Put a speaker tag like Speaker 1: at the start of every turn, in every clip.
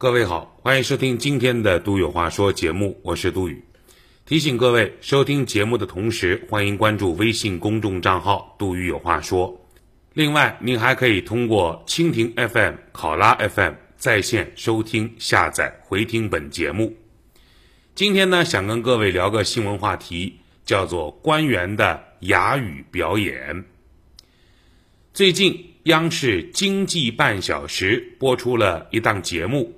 Speaker 1: 各位好，欢迎收听今天的《都有话说》节目，我是杜宇。提醒各位，收听节目的同时，欢迎关注微信公众账号“杜宇有话说”。另外，您还可以通过蜻蜓 FM、考拉 FM 在线收听、下载、回听本节目。今天呢，想跟各位聊个新闻话题，叫做官员的哑语表演。最近，央视《经济半小时》播出了一档节目。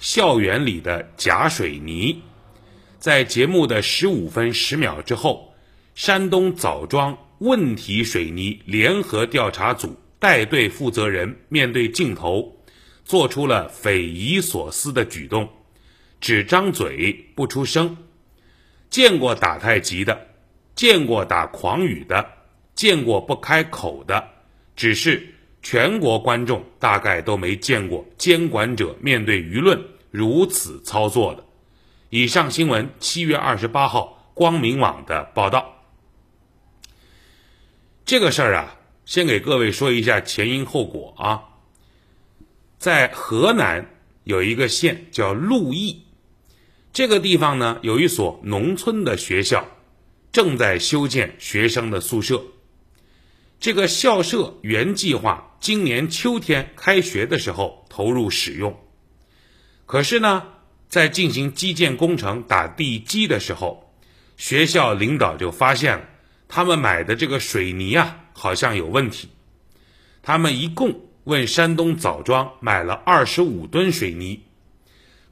Speaker 1: 校园里的假水泥，在节目的十五分十秒之后，山东枣庄问题水泥联合调查组带队负责人面对镜头，做出了匪夷所思的举动，只张嘴不出声。见过打太极的，见过打诳语的，见过不开口的，只是。全国观众大概都没见过监管者面对舆论如此操作的。以上新闻七月二十八号光明网的报道。这个事儿啊，先给各位说一下前因后果啊。在河南有一个县叫鹿邑，这个地方呢有一所农村的学校，正在修建学生的宿舍。这个校舍原计划今年秋天开学的时候投入使用，可是呢，在进行基建工程打地基的时候，学校领导就发现了他们买的这个水泥啊好像有问题。他们一共问山东枣庄买了二十五吨水泥，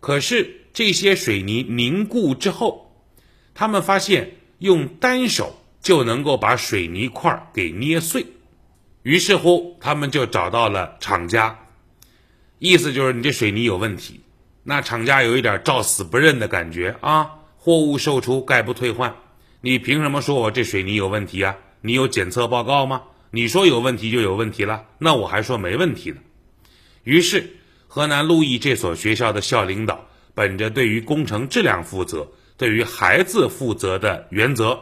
Speaker 1: 可是这些水泥凝固之后，他们发现用单手。就能够把水泥块给捏碎，于是乎他们就找到了厂家，意思就是你这水泥有问题。那厂家有一点照死不认的感觉啊，货物售出概不退换，你凭什么说我这水泥有问题啊？你有检测报告吗？你说有问题就有问题了，那我还说没问题呢。于是河南鹿邑这所学校的校领导，本着对于工程质量负责、对于孩子负责的原则。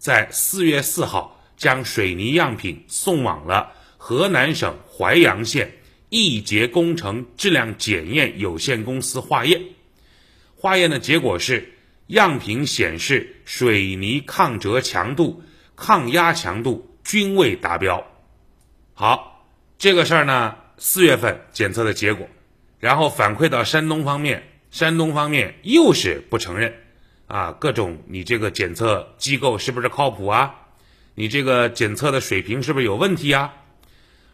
Speaker 1: 在四月四号，将水泥样品送往了河南省淮阳县易捷工程质量检验有限公司化验。化验的结果是，样品显示水泥抗折强度、抗压强度均未达标。好，这个事儿呢，四月份检测的结果，然后反馈到山东方面，山东方面又是不承认。啊，各种你这个检测机构是不是靠谱啊？你这个检测的水平是不是有问题啊？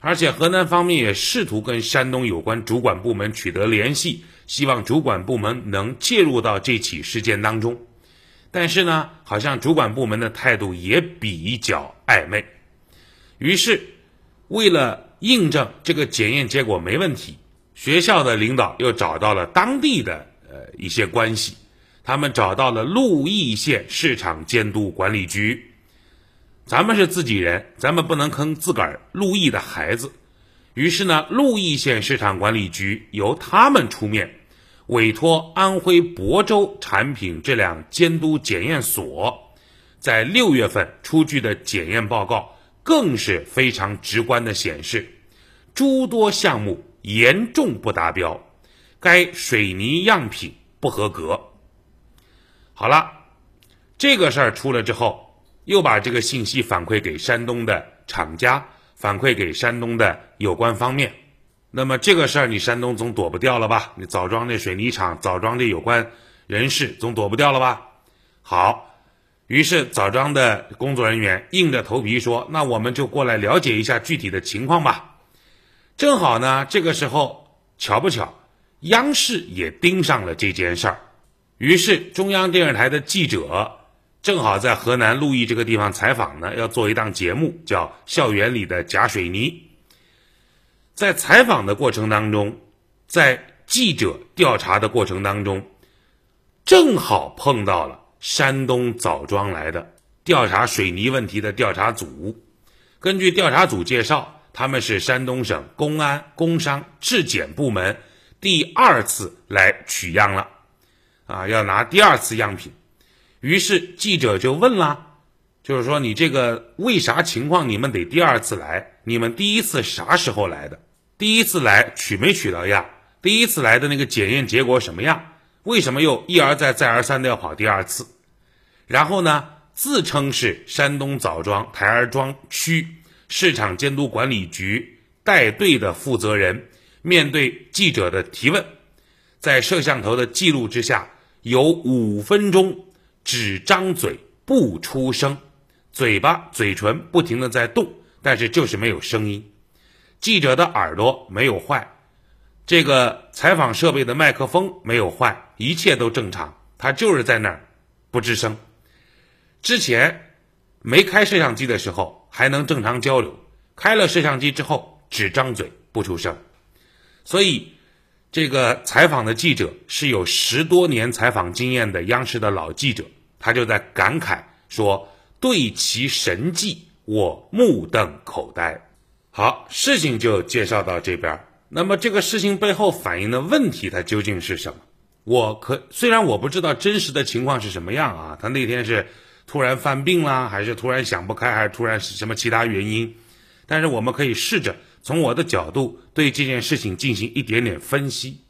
Speaker 1: 而且河南方面也试图跟山东有关主管部门取得联系，希望主管部门能介入到这起事件当中。但是呢，好像主管部门的态度也比较暧昧。于是，为了印证这个检验结果没问题，学校的领导又找到了当地的呃一些关系。他们找到了鹿邑县市场监督管理局，咱们是自己人，咱们不能坑自个儿鹿邑的孩子。于是呢，鹿邑县市场管理局由他们出面，委托安徽亳州产品质量监督检验所，在六月份出具的检验报告，更是非常直观的显示，诸多项目严重不达标，该水泥样品不合格。好了，这个事儿出了之后，又把这个信息反馈给山东的厂家，反馈给山东的有关方面。那么这个事儿，你山东总躲不掉了吧？你枣庄这水泥厂，枣庄的有关人士总躲不掉了吧？好，于是枣庄的工作人员硬着头皮说：“那我们就过来了解一下具体的情况吧。”正好呢，这个时候巧不巧，央视也盯上了这件事儿。于是，中央电视台的记者正好在河南鹿邑这个地方采访呢，要做一档节目，叫《校园里的假水泥》。在采访的过程当中，在记者调查的过程当中，正好碰到了山东枣庄来的调查水泥问题的调查组。根据调查组介绍，他们是山东省公安、工商、质检部门第二次来取样了。啊，要拿第二次样品，于是记者就问啦，就是说你这个为啥情况你们得第二次来？你们第一次啥时候来的？第一次来取没取到样？第一次来的那个检验结果什么样？为什么又一而再再而三的要跑第二次？然后呢，自称是山东枣庄台儿庄区市场监督管理局带队的负责人，面对记者的提问，在摄像头的记录之下，有五分钟只张嘴不出声，嘴巴嘴唇不停的在动，但是就是没有声音。记者的耳朵没有坏。这个采访设备的麦克风没有坏，一切都正常，他就是在那儿不吱声。之前没开摄像机的时候还能正常交流，开了摄像机之后只张嘴不出声。所以，这个采访的记者是有十多年采访经验的央视的老记者，他就在感慨说：“对其神迹，我目瞪口呆。”好，事情就介绍到这边。那么这个事情背后反映的问题，它究竟是什么？我可虽然我不知道真实的情况是什么样啊，他那天是突然犯病啦，还是突然想不开，还是突然什么其他原因？但是我们可以试着从我的角度对这件事情进行一点点分析。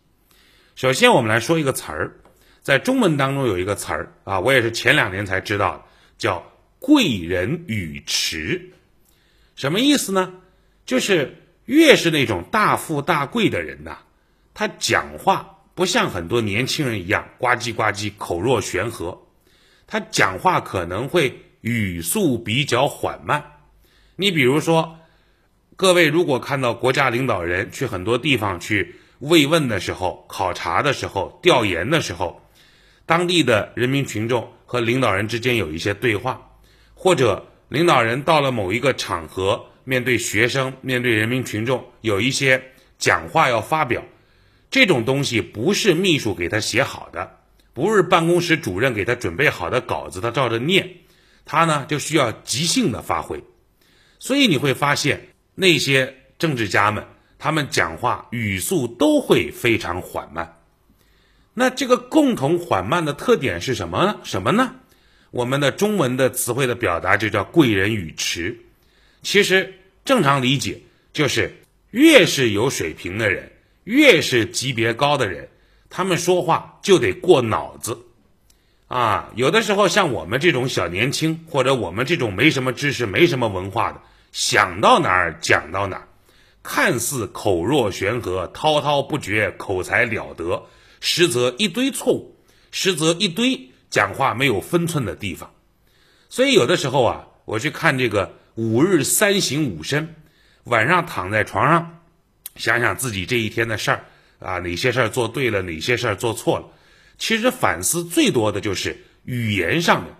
Speaker 1: 首先，我们来说一个词儿，在中文当中有一个词儿啊，我也是前两年才知道，叫“贵人语迟”，什么意思呢？就是。越是那种大富大贵的人呐，他讲话不像很多年轻人一样呱唧呱唧、口若悬河，他讲话可能会语速比较缓慢。你比如说，各位如果看到国家领导人去很多地方去慰问的时候、考察的时候、调研的时候，当地的人民群众和领导人之间有一些对话，或者领导人到了某一个场合。面对学生，面对人民群众，有一些讲话要发表，这种东西不是秘书给他写好的，不是办公室主任给他准备好的稿子，他照着念，他呢就需要即兴的发挥，所以你会发现那些政治家们，他们讲话语速都会非常缓慢。那这个共同缓慢的特点是什么呢？什么呢？我们的中文的词汇的表达就叫贵人语迟。其实正常理解就是，越是有水平的人，越是级别高的人，他们说话就得过脑子，啊，有的时候像我们这种小年轻，或者我们这种没什么知识、没什么文化的，想到哪儿讲到哪儿，看似口若悬河、滔滔不绝、口才了得，实则一堆错误，实则一堆讲话没有分寸的地方。所以有的时候啊，我去看这个。五日三省吾身，晚上躺在床上，想想自己这一天的事儿啊，哪些事儿做对了，哪些事儿做错了。其实反思最多的就是语言上面，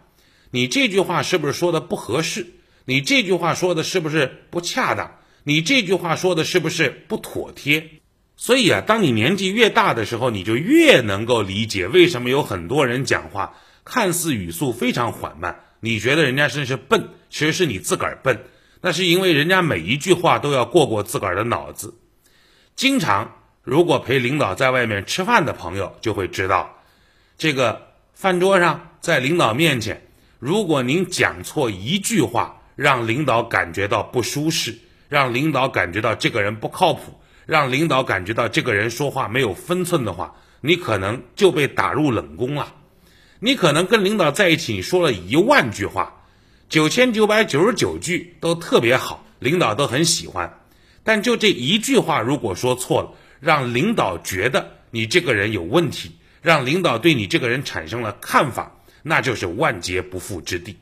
Speaker 1: 你这句话是不是说的不合适？你这句话说的是不是不恰当？你这句话说的是不是不妥帖？所以啊，当你年纪越大的时候，你就越能够理解为什么有很多人讲话看似语速非常缓慢。你觉得人家真是笨，其实是你自个儿笨。那是因为人家每一句话都要过过自个儿的脑子。经常如果陪领导在外面吃饭的朋友就会知道，这个饭桌上在领导面前，如果您讲错一句话，让领导感觉到不舒适，让领导感觉到这个人不靠谱，让领导感觉到这个人说话没有分寸的话，你可能就被打入冷宫了。你可能跟领导在一起，你说了一万句话，九千九百九十九句都特别好，领导都很喜欢。但就这一句话，如果说错了，让领导觉得你这个人有问题，让领导对你这个人产生了看法，那就是万劫不复之地。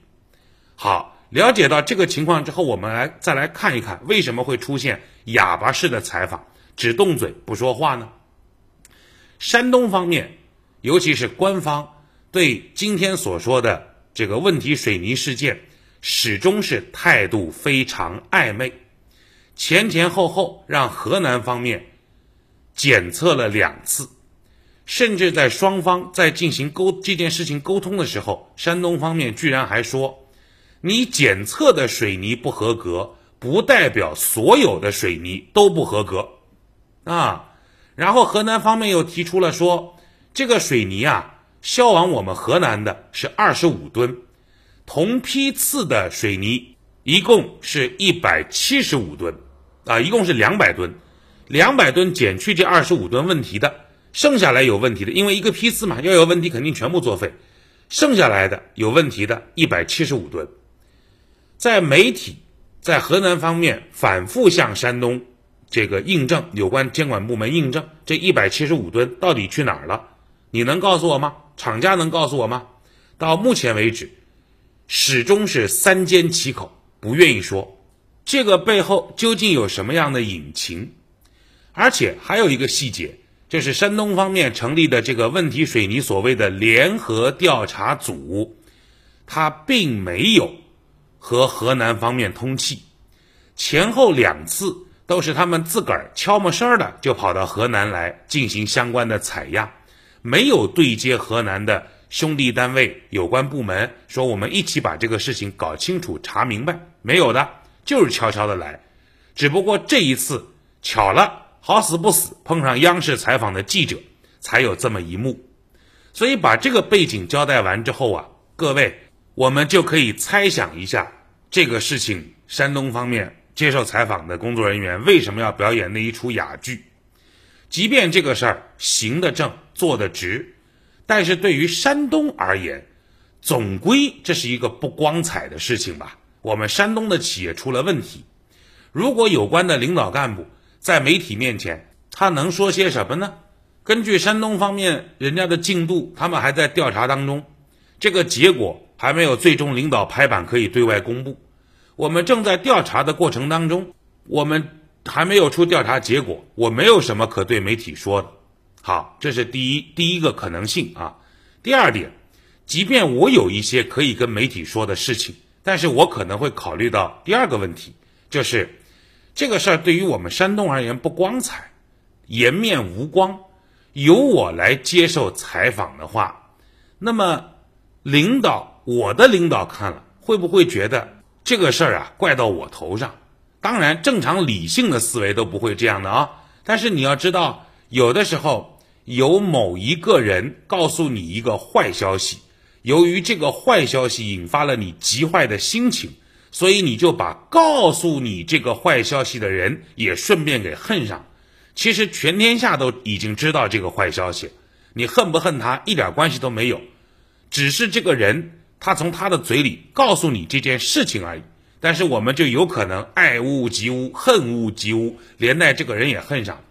Speaker 1: 好，了解到这个情况之后，我们来再来看一看，为什么会出现哑巴式的采访，只动嘴不说话呢？山东方面，尤其是官方。对今天所说的这个问题水泥事件，始终是态度非常暧昧，前前后后让河南方面检测了两次，甚至在双方在进行沟这件事情沟通的时候，山东方面居然还说，你检测的水泥不合格，不代表所有的水泥都不合格，啊，然后河南方面又提出了说，这个水泥啊。销往我们河南的是二十五吨，同批次的水泥一共是一百七十五吨，啊，一共是两百吨，两百吨减去这二十五吨问题的，剩下来有问题的，因为一个批次嘛，要有问题肯定全部作废。剩下来的有问题的一百七十五吨，在媒体在河南方面反复向山东这个印证，有关监管部门印证这一百七十五吨到底去哪儿了？你能告诉我吗？厂家能告诉我吗？到目前为止，始终是三缄其口，不愿意说这个背后究竟有什么样的隐情。而且还有一个细节，就是山东方面成立的这个问题水泥所谓的联合调查组，他并没有和河南方面通气，前后两次都是他们自个儿悄没声儿的就跑到河南来进行相关的采样，没有对接河南的兄弟单位有关部门，说我们一起把这个事情搞清楚查明白，没有的，就是悄悄的来，只不过这一次巧了。好死不死碰上央视采访的记者，才有这么一幕。所以把这个背景交代完之后啊，各位，我们就可以猜想一下这个事情。山东方面接受采访的工作人员为什么要表演那一出哑剧？即便这个事儿行得正、做得直，但是对于山东而言，总归这是一个不光彩的事情吧？我们山东的企业出了问题，如果有关的领导干部。在媒体面前，他能说些什么呢？根据山东方面人家的进度，他们还在调查当中，这个结果还没有最终领导拍板可以对外公布。我们正在调查的过程当中，我们还没有出调查结果，我没有什么可对媒体说的。好，这是第一第一个可能性啊。第二点，即便我有一些可以跟媒体说的事情，但是我可能会考虑到第二个问题，就是。这个事儿对于我们山东而言不光彩，颜面无光。由我来接受采访的话，那么领导，我的领导看了会不会觉得这个事儿啊怪到我头上？当然，正常理性的思维都不会这样的啊。但是你要知道，有的时候有某一个人告诉你一个坏消息，由于这个坏消息引发了你极坏的心情。所以你就把告诉你这个坏消息的人也顺便给恨上。其实全天下都已经知道这个坏消息，你恨不恨他一点关系都没有，只是这个人他从他的嘴里告诉你这件事情而已。但是我们就有可能爱屋及乌，恨屋及乌，连带这个人也恨上。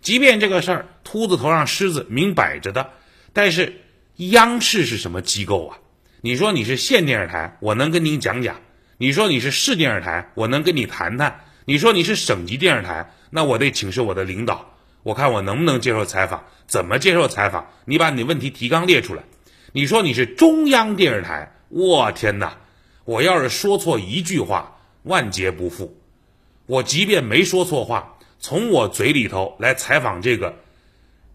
Speaker 1: 即便这个事儿秃子头上虱子明摆着的，但是央视是什么机构啊？你说你是县电视台，我能跟您讲讲。你说你是市电视台，我能跟你谈谈；你说你是省级电视台，那我得请示我的领导，我看我能不能接受采访，怎么接受采访？你把你问题提纲列出来。你说你是中央电视台，我天哪！我要是说错一句话，万劫不复。我即便没说错话，从我嘴里头来采访这个，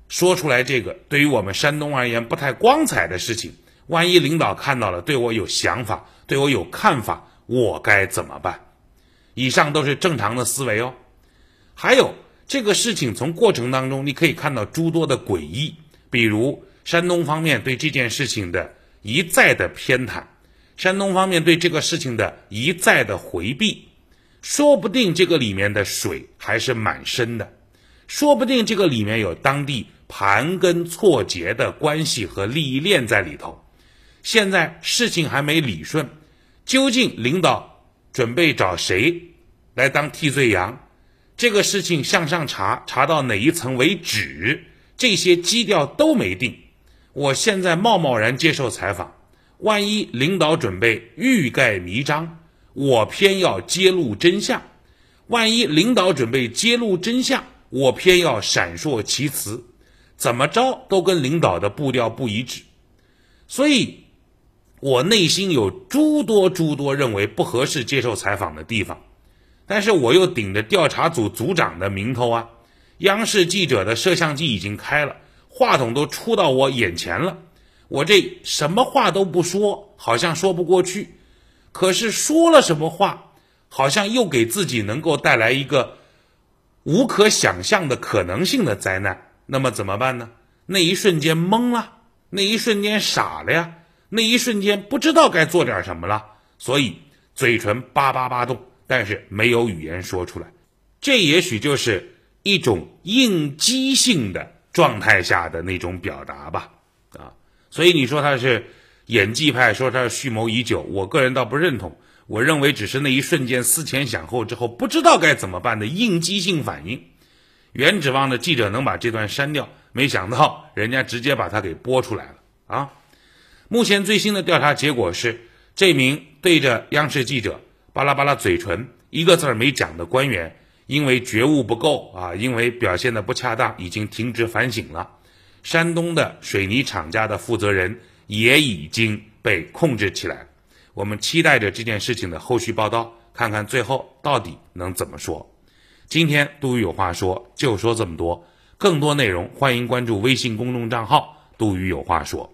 Speaker 1: 说出来这个，对于我们山东而言不太光彩的事情，万一领导看到了，对我有想法，对我有看法。我该怎么办？以上都是正常的思维哦。还有这个事情从过程当中，你可以看到诸多的诡异，比如山东方面对这件事情的一再的偏袒，山东方面对这个事情的一再的回避，说不定这个里面的水还是蛮深的，说不定这个里面有当地盘根错节的关系和利益链在里头。现在事情还没理顺。究竟领导准备找谁来当替罪羊？这个事情向上查，查到哪一层为止？这些基调都没定。我现在贸贸然接受采访，万一领导准备欲盖弥彰，我偏要揭露真相；万一领导准备揭露真相，我偏要闪烁其词，怎么着都跟领导的步调不一致。所以。我内心有诸多诸多认为不合适接受采访的地方，但是我又顶着调查组组长的名头啊，央视记者的摄像机已经开了，话筒都出到我眼前了，我这什么话都不说，好像说不过去，可是说了什么话，好像又给自己能够带来一个无可想象的可能性的灾难，那么怎么办呢？那一瞬间懵了，那一瞬间傻了呀。那一瞬间不知道该做点什么了，所以嘴唇叭叭叭动，但是没有语言说出来。这也许就是一种应激性的状态下的那种表达吧，啊，所以你说他是演技派，说他蓄谋已久，我个人倒不认同。我认为只是那一瞬间思前想后之后不知道该怎么办的应激性反应。原指望着记者能把这段删掉，没想到人家直接把它给播出来了啊！目前最新的调查结果是，这名对着央视记者巴拉巴拉嘴唇一个字儿没讲的官员，因为觉悟不够啊，因为表现的不恰当，已经停职反省了。山东的水泥厂家的负责人也已经被控制起来。我们期待着这件事情的后续报道，看看最后到底能怎么说。今天杜宇有话说，就说这么多。更多内容，欢迎关注微信公众账号“杜宇有话说”。